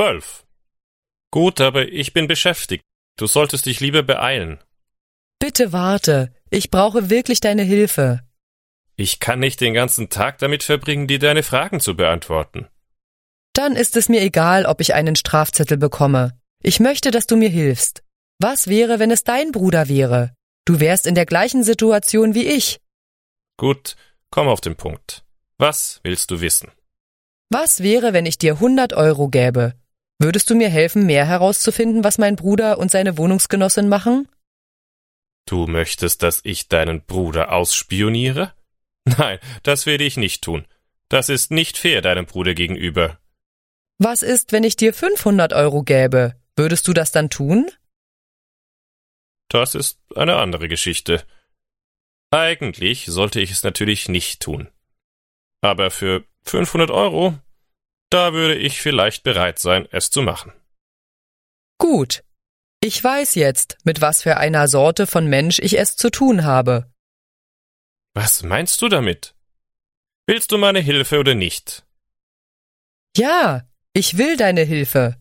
Zwölf. Gut, aber ich bin beschäftigt. Du solltest dich lieber beeilen. Bitte warte. Ich brauche wirklich deine Hilfe. Ich kann nicht den ganzen Tag damit verbringen, dir deine Fragen zu beantworten. Dann ist es mir egal, ob ich einen Strafzettel bekomme. Ich möchte, dass du mir hilfst. Was wäre, wenn es dein Bruder wäre? Du wärst in der gleichen Situation wie ich. Gut, komm auf den Punkt. Was willst du wissen? Was wäre, wenn ich dir 100 Euro gäbe? Würdest du mir helfen, mehr herauszufinden, was mein Bruder und seine Wohnungsgenossin machen? Du möchtest, dass ich deinen Bruder ausspioniere? Nein, das werde ich nicht tun. Das ist nicht fair deinem Bruder gegenüber. Was ist, wenn ich dir 500 Euro gäbe? Würdest du das dann tun? Das ist eine andere Geschichte. Eigentlich sollte ich es natürlich nicht tun. Aber für 500 Euro, da würde ich vielleicht bereit sein, es zu machen. Gut. Ich weiß jetzt, mit was für einer Sorte von Mensch ich es zu tun habe. Was meinst du damit? Willst du meine Hilfe oder nicht? Ja, ich will deine Hilfe.